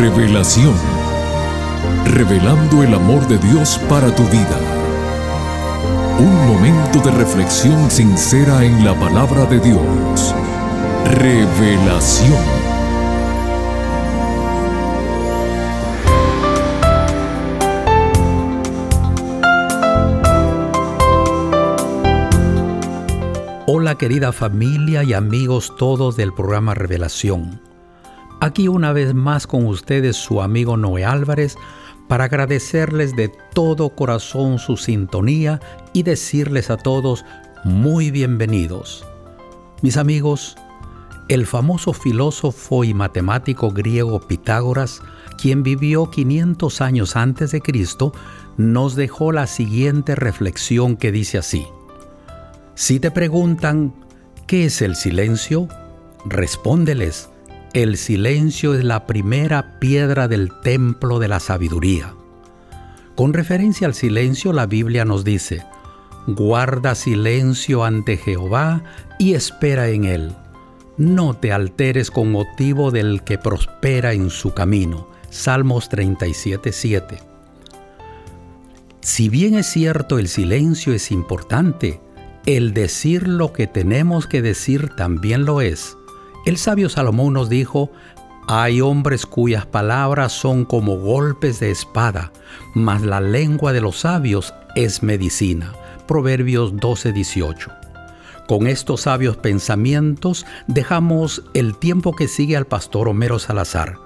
Revelación. Revelando el amor de Dios para tu vida. Un momento de reflexión sincera en la palabra de Dios. Revelación. Hola querida familia y amigos todos del programa Revelación. Aquí una vez más con ustedes su amigo Noé Álvarez para agradecerles de todo corazón su sintonía y decirles a todos muy bienvenidos. Mis amigos, el famoso filósofo y matemático griego Pitágoras, quien vivió 500 años antes de Cristo, nos dejó la siguiente reflexión que dice así. Si te preguntan, ¿qué es el silencio? Respóndeles, el silencio es la primera piedra del templo de la sabiduría. Con referencia al silencio, la Biblia nos dice, guarda silencio ante Jehová y espera en él. No te alteres con motivo del que prospera en su camino. Salmos 37:7. Si bien es cierto el silencio es importante, el decir lo que tenemos que decir también lo es. El sabio Salomón nos dijo, hay hombres cuyas palabras son como golpes de espada, mas la lengua de los sabios es medicina. Proverbios 12:18. Con estos sabios pensamientos dejamos el tiempo que sigue al pastor Homero Salazar.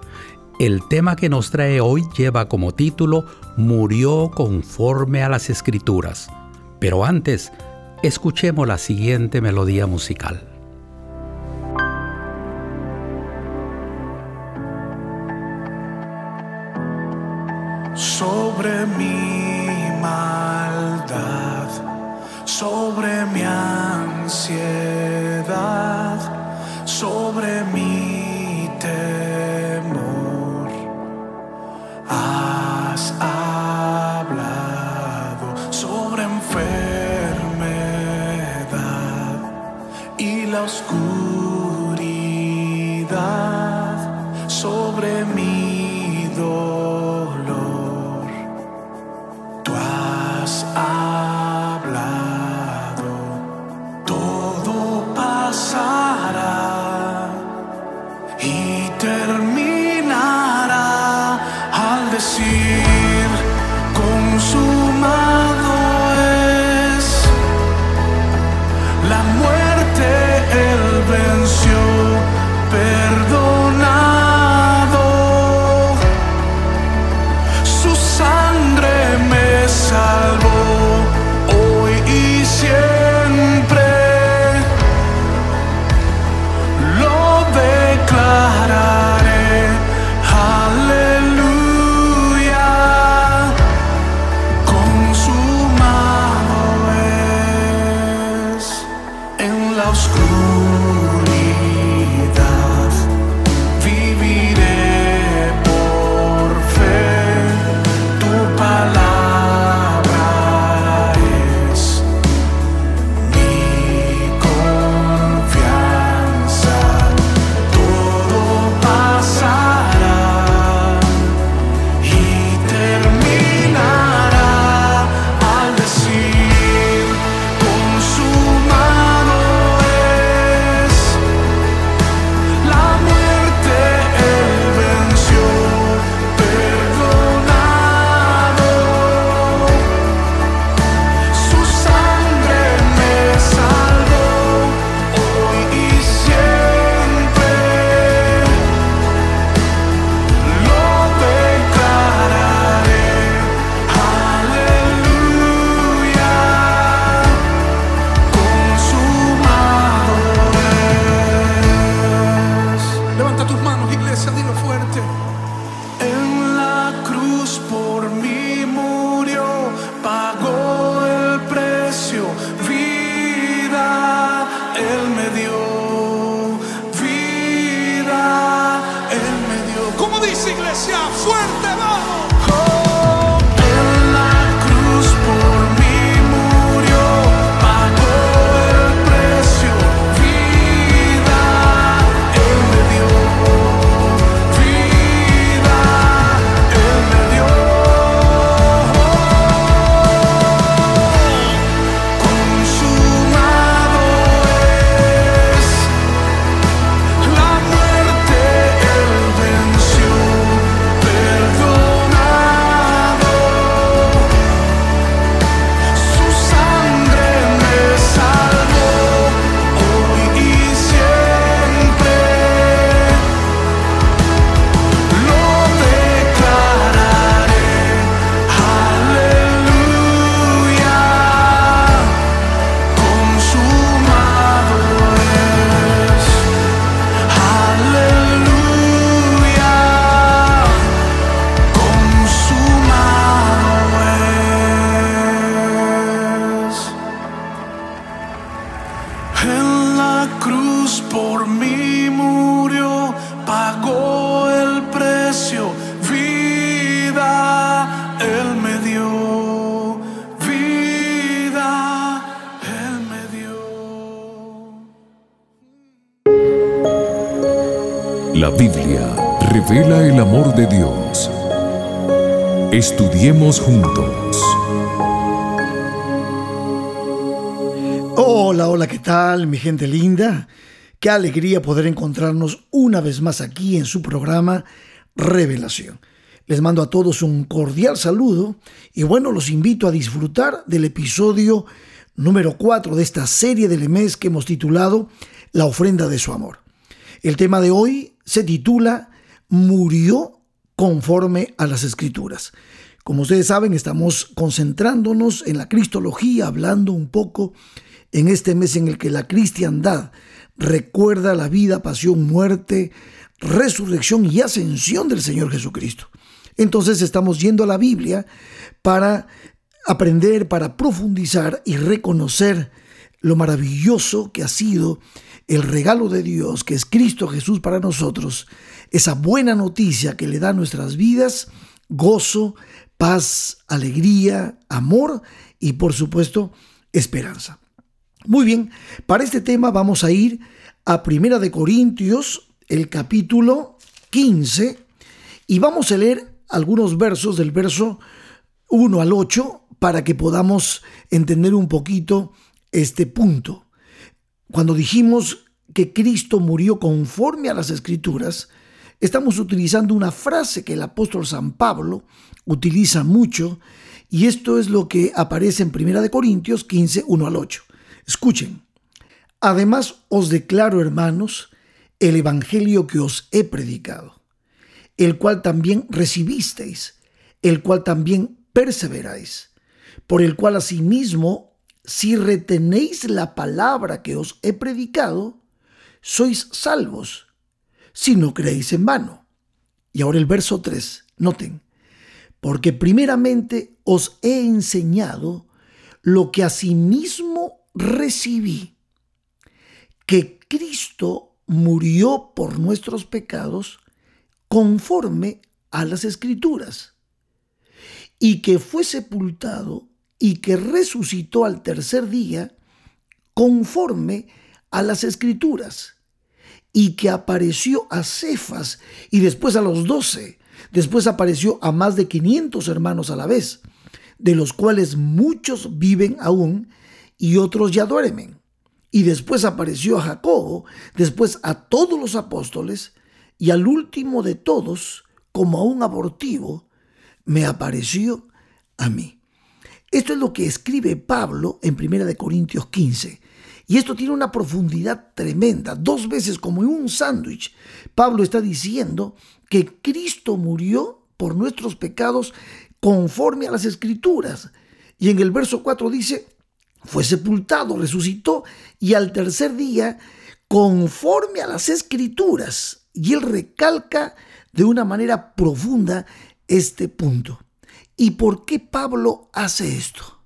El tema que nos trae hoy lleva como título Murió conforme a las escrituras. Pero antes, escuchemos la siguiente melodía musical. En la La Biblia revela el amor de Dios. Estudiemos juntos. Hola, hola, ¿qué tal, mi gente linda? Qué alegría poder encontrarnos una vez más aquí en su programa Revelación. Les mando a todos un cordial saludo y bueno, los invito a disfrutar del episodio número 4 de esta serie del mes que hemos titulado La ofrenda de su amor. El tema de hoy se titula Murió conforme a las escrituras. Como ustedes saben, estamos concentrándonos en la cristología, hablando un poco en este mes en el que la cristiandad recuerda la vida, pasión, muerte, resurrección y ascensión del Señor Jesucristo. Entonces estamos yendo a la Biblia para aprender, para profundizar y reconocer lo maravilloso que ha sido el regalo de Dios, que es Cristo Jesús para nosotros, esa buena noticia que le da a nuestras vidas, gozo, paz, alegría, amor y por supuesto esperanza. Muy bien, para este tema vamos a ir a Primera de Corintios, el capítulo 15, y vamos a leer algunos versos del verso 1 al 8 para que podamos entender un poquito este punto. Cuando dijimos que Cristo murió conforme a las escrituras, estamos utilizando una frase que el apóstol San Pablo utiliza mucho y esto es lo que aparece en Primera de Corintios 15, 1 al 8. Escuchen. Además os declaro, hermanos, el Evangelio que os he predicado, el cual también recibisteis, el cual también perseveráis, por el cual asimismo, si retenéis la palabra que os he predicado, sois salvos, si no creéis en vano. Y ahora el verso 3, noten, porque primeramente os he enseñado lo que asimismo recibí que Cristo murió por nuestros pecados conforme a las escrituras, y que fue sepultado y que resucitó al tercer día conforme a las escrituras, y que apareció a Cefas y después a los doce, después apareció a más de 500 hermanos a la vez, de los cuales muchos viven aún y otros ya duermen. Y después apareció a Jacobo, después a todos los apóstoles, y al último de todos, como a un abortivo, me apareció a mí. Esto es lo que escribe Pablo en 1 Corintios 15. Y esto tiene una profundidad tremenda, dos veces como en un sándwich. Pablo está diciendo que Cristo murió por nuestros pecados conforme a las escrituras. Y en el verso 4 dice, fue sepultado, resucitó y al tercer día, conforme a las escrituras, y él recalca de una manera profunda este punto. ¿Y por qué Pablo hace esto?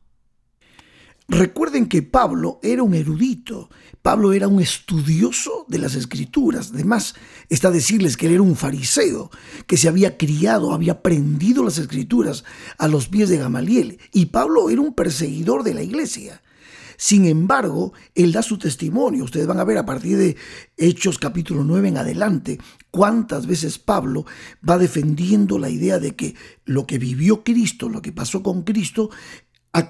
Recuerden que Pablo era un erudito, Pablo era un estudioso de las escrituras. Además, está decirles que él era un fariseo, que se había criado, había aprendido las escrituras a los pies de Gamaliel. Y Pablo era un perseguidor de la iglesia. Sin embargo, él da su testimonio. Ustedes van a ver a partir de Hechos capítulo 9 en adelante cuántas veces Pablo va defendiendo la idea de que lo que vivió Cristo, lo que pasó con Cristo,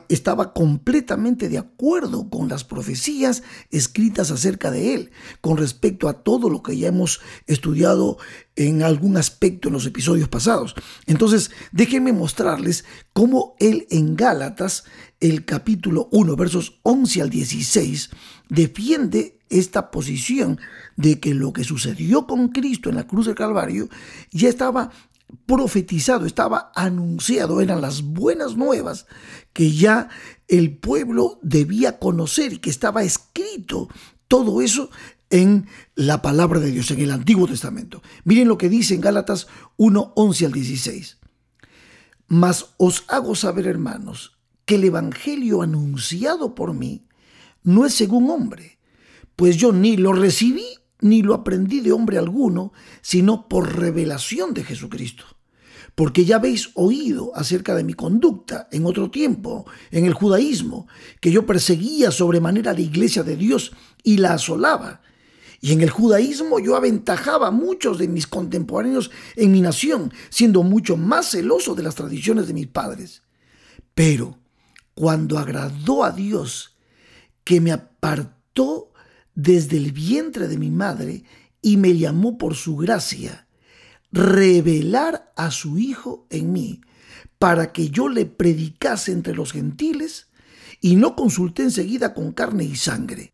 estaba completamente de acuerdo con las profecías escritas acerca de él, con respecto a todo lo que ya hemos estudiado en algún aspecto en los episodios pasados. Entonces, déjenme mostrarles cómo él en Gálatas, el capítulo 1, versos 11 al 16, defiende esta posición de que lo que sucedió con Cristo en la cruz del Calvario ya estaba profetizado, estaba anunciado, eran las buenas nuevas que ya el pueblo debía conocer y que estaba escrito todo eso en la palabra de Dios, en el Antiguo Testamento. Miren lo que dice en Gálatas 1, 11 al 16. Mas os hago saber, hermanos, que el Evangelio anunciado por mí no es según hombre, pues yo ni lo recibí ni lo aprendí de hombre alguno, sino por revelación de Jesucristo. Porque ya habéis oído acerca de mi conducta en otro tiempo, en el judaísmo, que yo perseguía sobremanera la iglesia de Dios y la asolaba. Y en el judaísmo yo aventajaba a muchos de mis contemporáneos en mi nación, siendo mucho más celoso de las tradiciones de mis padres. Pero cuando agradó a Dios, que me apartó desde el vientre de mi madre y me llamó por su gracia, revelar a su Hijo en mí, para que yo le predicase entre los gentiles, y no consulté enseguida con carne y sangre.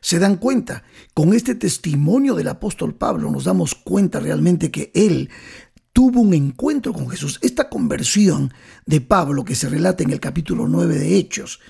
Se dan cuenta, con este testimonio del apóstol Pablo nos damos cuenta realmente que él tuvo un encuentro con Jesús. Esta conversión de Pablo que se relata en el capítulo 9 de Hechos,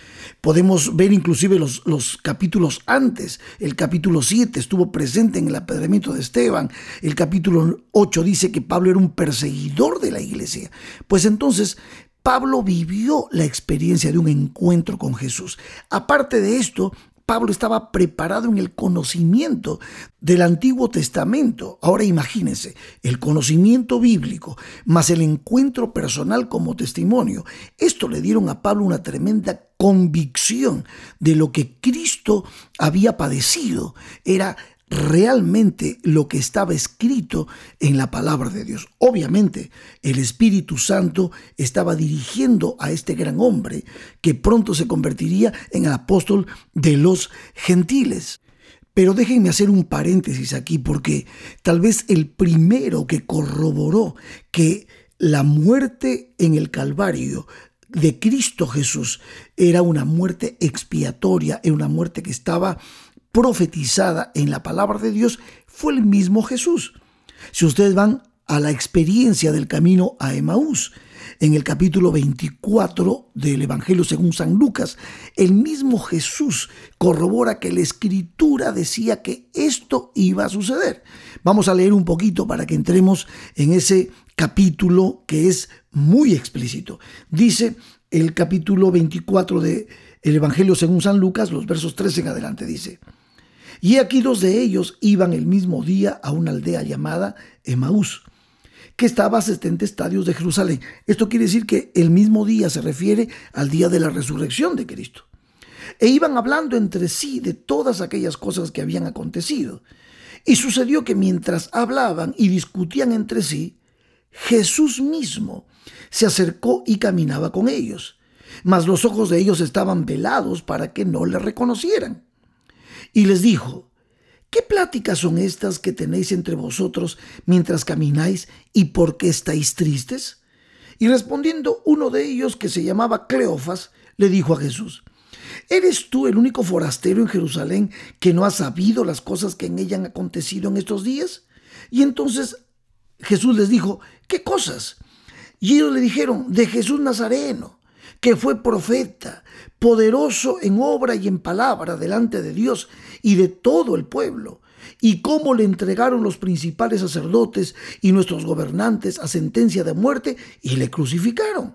podemos ver inclusive los, los capítulos antes. El capítulo 7 estuvo presente en el apedreamiento de Esteban. El capítulo 8 dice que Pablo era un perseguidor de la iglesia. Pues entonces Pablo vivió la experiencia de un encuentro con Jesús. Aparte de esto, Pablo estaba preparado en el conocimiento del Antiguo Testamento. Ahora imagínense, el conocimiento bíblico más el encuentro personal como testimonio. Esto le dieron a Pablo una tremenda convicción de lo que Cristo había padecido. Era realmente lo que estaba escrito en la palabra de Dios. Obviamente, el Espíritu Santo estaba dirigiendo a este gran hombre que pronto se convertiría en el apóstol de los gentiles. Pero déjenme hacer un paréntesis aquí porque tal vez el primero que corroboró que la muerte en el Calvario de Cristo Jesús era una muerte expiatoria, era una muerte que estaba profetizada en la palabra de Dios fue el mismo Jesús. Si ustedes van a la experiencia del camino a Emaús, en el capítulo 24 del Evangelio según San Lucas, el mismo Jesús corrobora que la escritura decía que esto iba a suceder. Vamos a leer un poquito para que entremos en ese capítulo que es muy explícito. Dice el capítulo 24 del Evangelio según San Lucas, los versos 13 en adelante, dice, y aquí dos de ellos iban el mismo día a una aldea llamada Emaús, que estaba a 70 estadios de Jerusalén. Esto quiere decir que el mismo día se refiere al día de la resurrección de Cristo. E iban hablando entre sí de todas aquellas cosas que habían acontecido. Y sucedió que mientras hablaban y discutían entre sí, Jesús mismo se acercó y caminaba con ellos, mas los ojos de ellos estaban velados para que no le reconocieran y les dijo, ¿qué pláticas son estas que tenéis entre vosotros mientras camináis y por qué estáis tristes? Y respondiendo uno de ellos, que se llamaba Cleofas, le dijo a Jesús, ¿Eres tú el único forastero en Jerusalén que no ha sabido las cosas que en ella han acontecido en estos días? Y entonces Jesús les dijo, ¿qué cosas? Y ellos le dijeron, de Jesús Nazareno, que fue profeta, poderoso en obra y en palabra delante de Dios y de todo el pueblo, y cómo le entregaron los principales sacerdotes y nuestros gobernantes a sentencia de muerte y le crucificaron.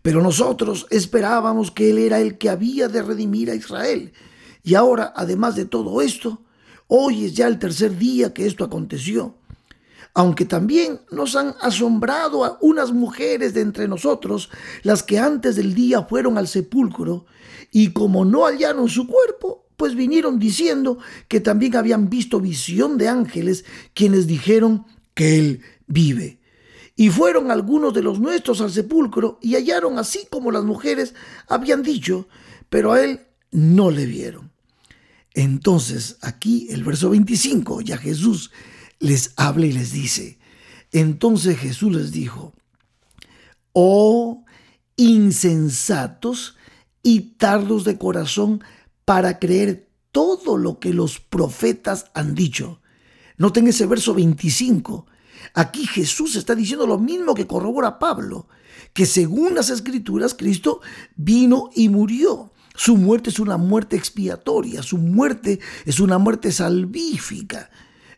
Pero nosotros esperábamos que Él era el que había de redimir a Israel. Y ahora, además de todo esto, hoy es ya el tercer día que esto aconteció aunque también nos han asombrado a unas mujeres de entre nosotros, las que antes del día fueron al sepulcro, y como no hallaron su cuerpo, pues vinieron diciendo que también habían visto visión de ángeles, quienes dijeron que él vive. Y fueron algunos de los nuestros al sepulcro y hallaron así como las mujeres habían dicho, pero a él no le vieron. Entonces, aquí el verso 25, ya Jesús les habla y les dice, entonces Jesús les dijo, oh insensatos y tardos de corazón para creer todo lo que los profetas han dicho. Noten ese verso 25. Aquí Jesús está diciendo lo mismo que corrobora Pablo, que según las escrituras Cristo vino y murió. Su muerte es una muerte expiatoria, su muerte es una muerte salvífica.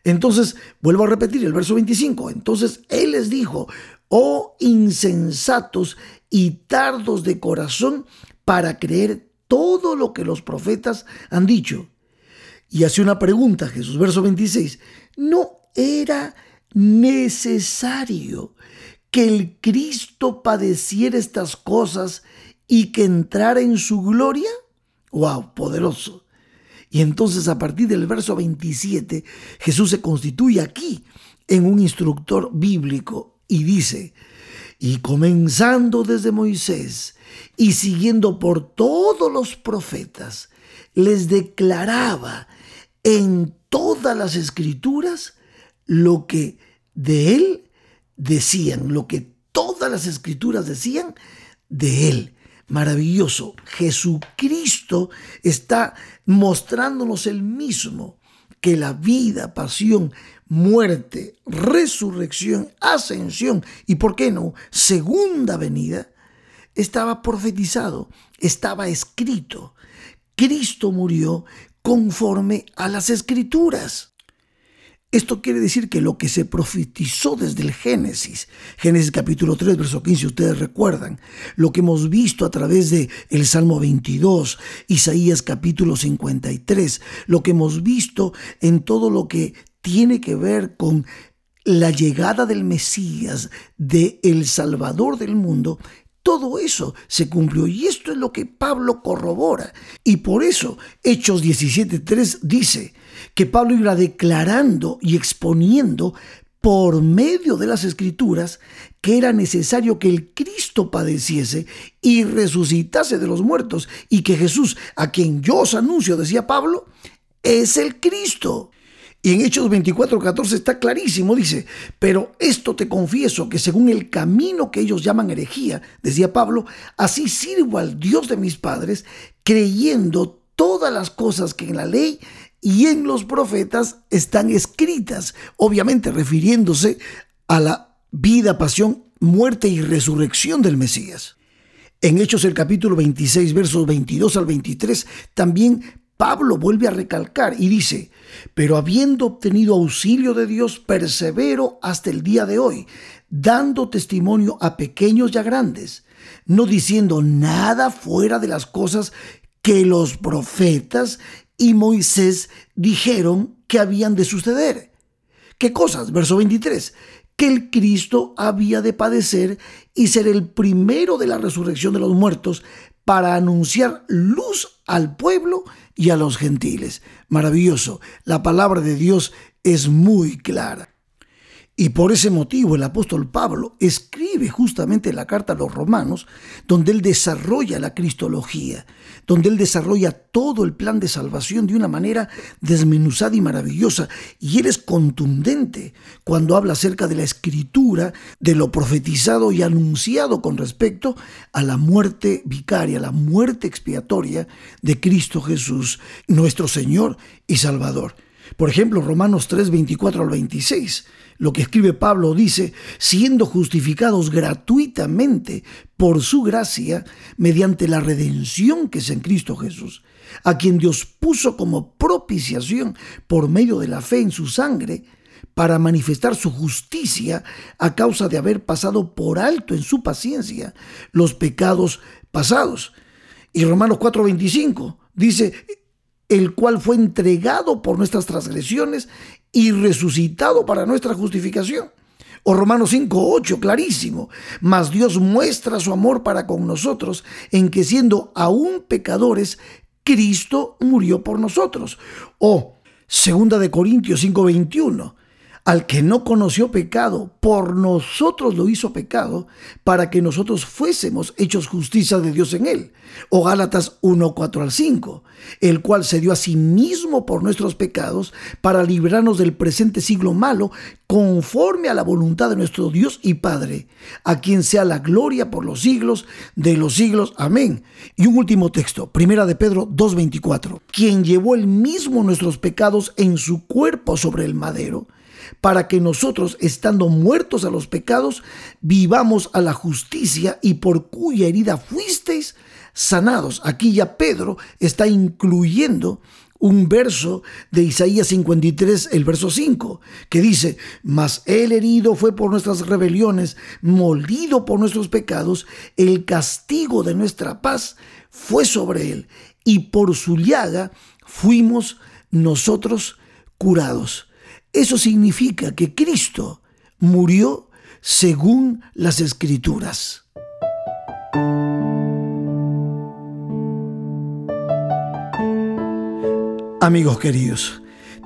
Entonces, vuelvo a repetir el verso 25. Entonces Él les dijo, oh insensatos y tardos de corazón para creer todo lo que los profetas han dicho. Y hace una pregunta Jesús, verso 26. ¿No era necesario que el Cristo padeciera estas cosas y que entrara en su gloria? ¡Wow! Poderoso. Y entonces a partir del verso 27, Jesús se constituye aquí en un instructor bíblico y dice, y comenzando desde Moisés y siguiendo por todos los profetas, les declaraba en todas las escrituras lo que de él decían, lo que todas las escrituras decían de él. Maravilloso. Jesucristo está mostrándonos el mismo que la vida, pasión, muerte, resurrección, ascensión y, ¿por qué no?, segunda venida, estaba profetizado, estaba escrito. Cristo murió conforme a las escrituras. Esto quiere decir que lo que se profetizó desde el Génesis, Génesis capítulo 3, verso 15, ustedes recuerdan, lo que hemos visto a través de el Salmo 22, Isaías capítulo 53, lo que hemos visto en todo lo que tiene que ver con la llegada del Mesías, de el Salvador del mundo, todo eso se cumplió y esto es lo que Pablo corrobora. Y por eso Hechos 17.3 dice que Pablo iba declarando y exponiendo por medio de las escrituras que era necesario que el Cristo padeciese y resucitase de los muertos y que Jesús, a quien yo os anuncio, decía Pablo, es el Cristo. Y en Hechos 24, 14 está clarísimo, dice, pero esto te confieso que según el camino que ellos llaman herejía, decía Pablo, así sirvo al Dios de mis padres, creyendo todas las cosas que en la ley y en los profetas están escritas, obviamente refiriéndose a la vida, pasión, muerte y resurrección del Mesías. En Hechos el capítulo 26, versos 22 al 23, también Pablo vuelve a recalcar y dice, pero habiendo obtenido auxilio de Dios, persevero hasta el día de hoy, dando testimonio a pequeños y a grandes, no diciendo nada fuera de las cosas que los profetas y Moisés dijeron que habían de suceder. ¿Qué cosas? Verso 23 que el Cristo había de padecer y ser el primero de la resurrección de los muertos para anunciar luz al pueblo y a los gentiles. Maravilloso, la palabra de Dios es muy clara. Y por ese motivo el apóstol Pablo escribe justamente la carta a los romanos, donde él desarrolla la cristología, donde él desarrolla todo el plan de salvación de una manera desmenuzada y maravillosa. Y él es contundente cuando habla acerca de la escritura, de lo profetizado y anunciado con respecto a la muerte vicaria, la muerte expiatoria de Cristo Jesús, nuestro Señor y Salvador. Por ejemplo, Romanos 3, 24 al 26 lo que escribe Pablo dice, siendo justificados gratuitamente por su gracia, mediante la redención que es en Cristo Jesús, a quien Dios puso como propiciación por medio de la fe en su sangre, para manifestar su justicia a causa de haber pasado por alto en su paciencia los pecados pasados. Y Romanos 4:25 dice, el cual fue entregado por nuestras transgresiones y resucitado para nuestra justificación. O Romanos 5.8, clarísimo. Mas Dios muestra su amor para con nosotros en que siendo aún pecadores, Cristo murió por nosotros. O Segunda de Corintios 5.21 al que no conoció pecado, por nosotros lo hizo pecado, para que nosotros fuésemos hechos justicia de Dios en él. O Gálatas 1, 4 al 5, el cual se dio a sí mismo por nuestros pecados, para librarnos del presente siglo malo, conforme a la voluntad de nuestro Dios y Padre, a quien sea la gloria por los siglos de los siglos. Amén. Y un último texto, primera de Pedro 2.24, quien llevó el mismo nuestros pecados en su cuerpo sobre el madero para que nosotros, estando muertos a los pecados, vivamos a la justicia y por cuya herida fuisteis sanados. Aquí ya Pedro está incluyendo un verso de Isaías 53, el verso 5, que dice, mas el herido fue por nuestras rebeliones, molido por nuestros pecados, el castigo de nuestra paz fue sobre él, y por su llaga fuimos nosotros curados. Eso significa que Cristo murió según las escrituras. Amigos queridos,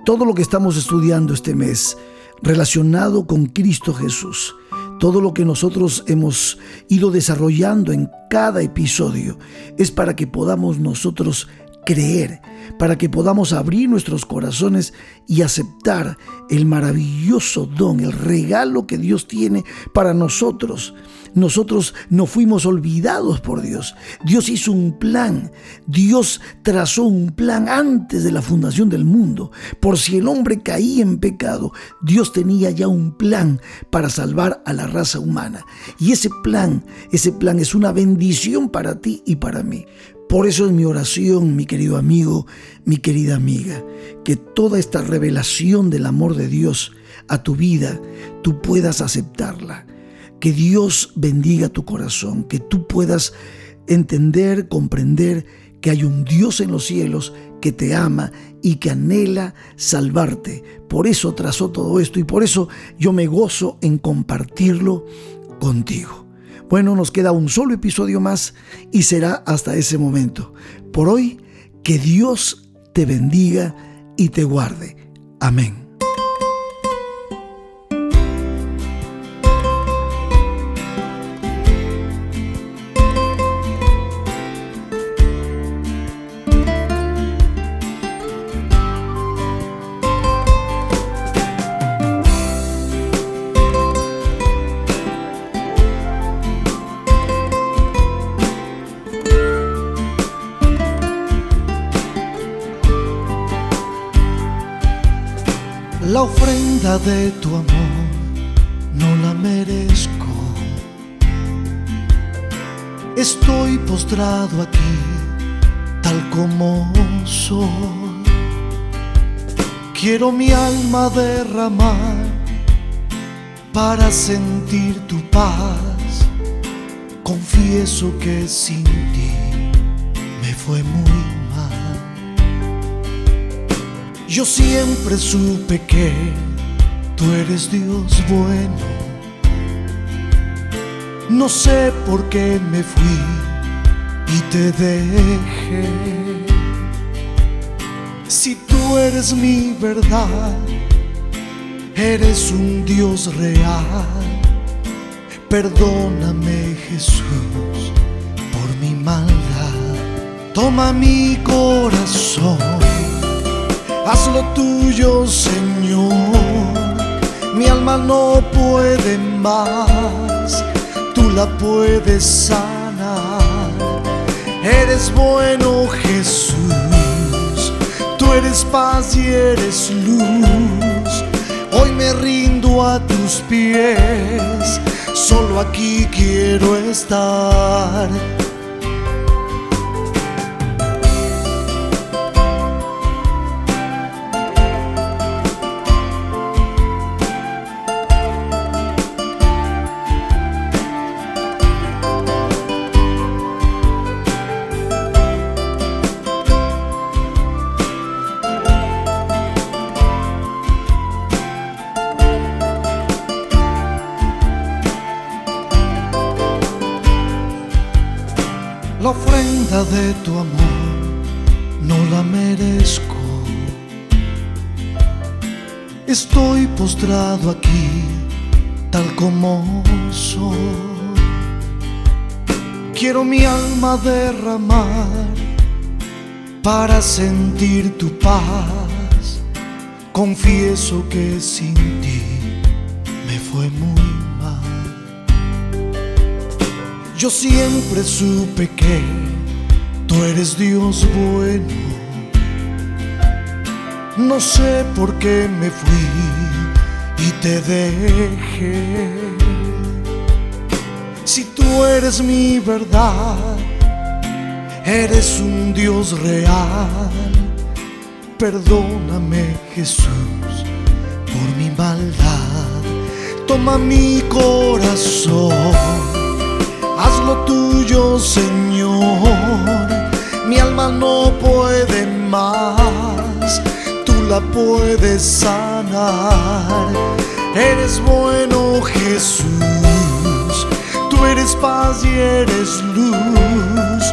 todo lo que estamos estudiando este mes relacionado con Cristo Jesús, todo lo que nosotros hemos ido desarrollando en cada episodio es para que podamos nosotros creer, para que podamos abrir nuestros corazones y aceptar el maravilloso don, el regalo que Dios tiene para nosotros. Nosotros no fuimos olvidados por Dios. Dios hizo un plan. Dios trazó un plan antes de la fundación del mundo. Por si el hombre caía en pecado, Dios tenía ya un plan para salvar a la raza humana. Y ese plan, ese plan es una bendición para ti y para mí. Por eso es mi oración, mi querido amigo, mi querida amiga, que toda esta revelación del amor de Dios a tu vida, tú puedas aceptarla. Que Dios bendiga tu corazón, que tú puedas entender, comprender que hay un Dios en los cielos que te ama y que anhela salvarte. Por eso trazó todo esto y por eso yo me gozo en compartirlo contigo. Bueno, nos queda un solo episodio más y será hasta ese momento. Por hoy, que Dios te bendiga y te guarde. Amén. La ofrenda de tu amor no la merezco. Estoy postrado aquí, tal como soy. Quiero mi alma derramar para sentir tu paz. Confieso que sin ti me fue muy yo siempre supe que tú eres Dios bueno. No sé por qué me fui y te dejé. Si tú eres mi verdad, eres un Dios real. Perdóname Jesús por mi maldad. Toma mi corazón haz lo tuyo, Señor. Mi alma no puede más, tú la puedes sanar. Eres bueno, Jesús, tú eres paz y eres luz. Hoy me rindo a tus pies, solo aquí quiero estar de tu amor no la merezco. Estoy postrado aquí, tal como soy. Quiero mi alma derramar para sentir tu paz. Confieso que sin ti me fue muy Yo siempre supe que tú eres Dios bueno. No sé por qué me fui y te dejé. Si tú eres mi verdad, eres un Dios real. Perdóname Jesús por mi maldad. Toma mi corazón haz lo tuyo, Señor. Mi alma no puede más, la puedes sanar. Eres bueno Jesús, tú eres paz y eres luz.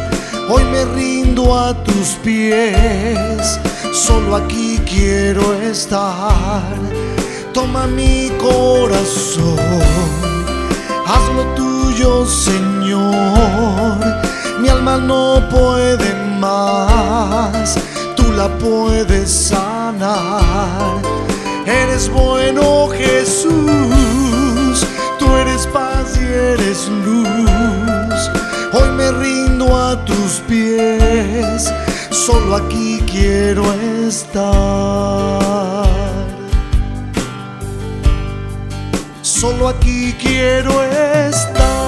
Hoy me rindo a tus pies, solo aquí quiero estar. Toma mi corazón, haz lo tuyo Señor. Mi alma no puede más la puedes sanar. Eres bueno Jesús, tú eres paz y eres luz. Hoy me rindo a tus pies, solo aquí quiero estar. Solo aquí quiero estar.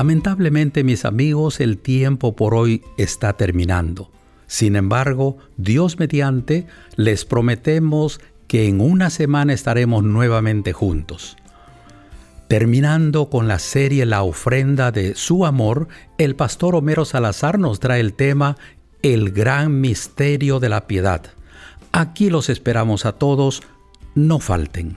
Lamentablemente, mis amigos, el tiempo por hoy está terminando. Sin embargo, Dios mediante, les prometemos que en una semana estaremos nuevamente juntos. Terminando con la serie La ofrenda de su amor, el pastor Homero Salazar nos trae el tema El gran misterio de la piedad. Aquí los esperamos a todos, no falten.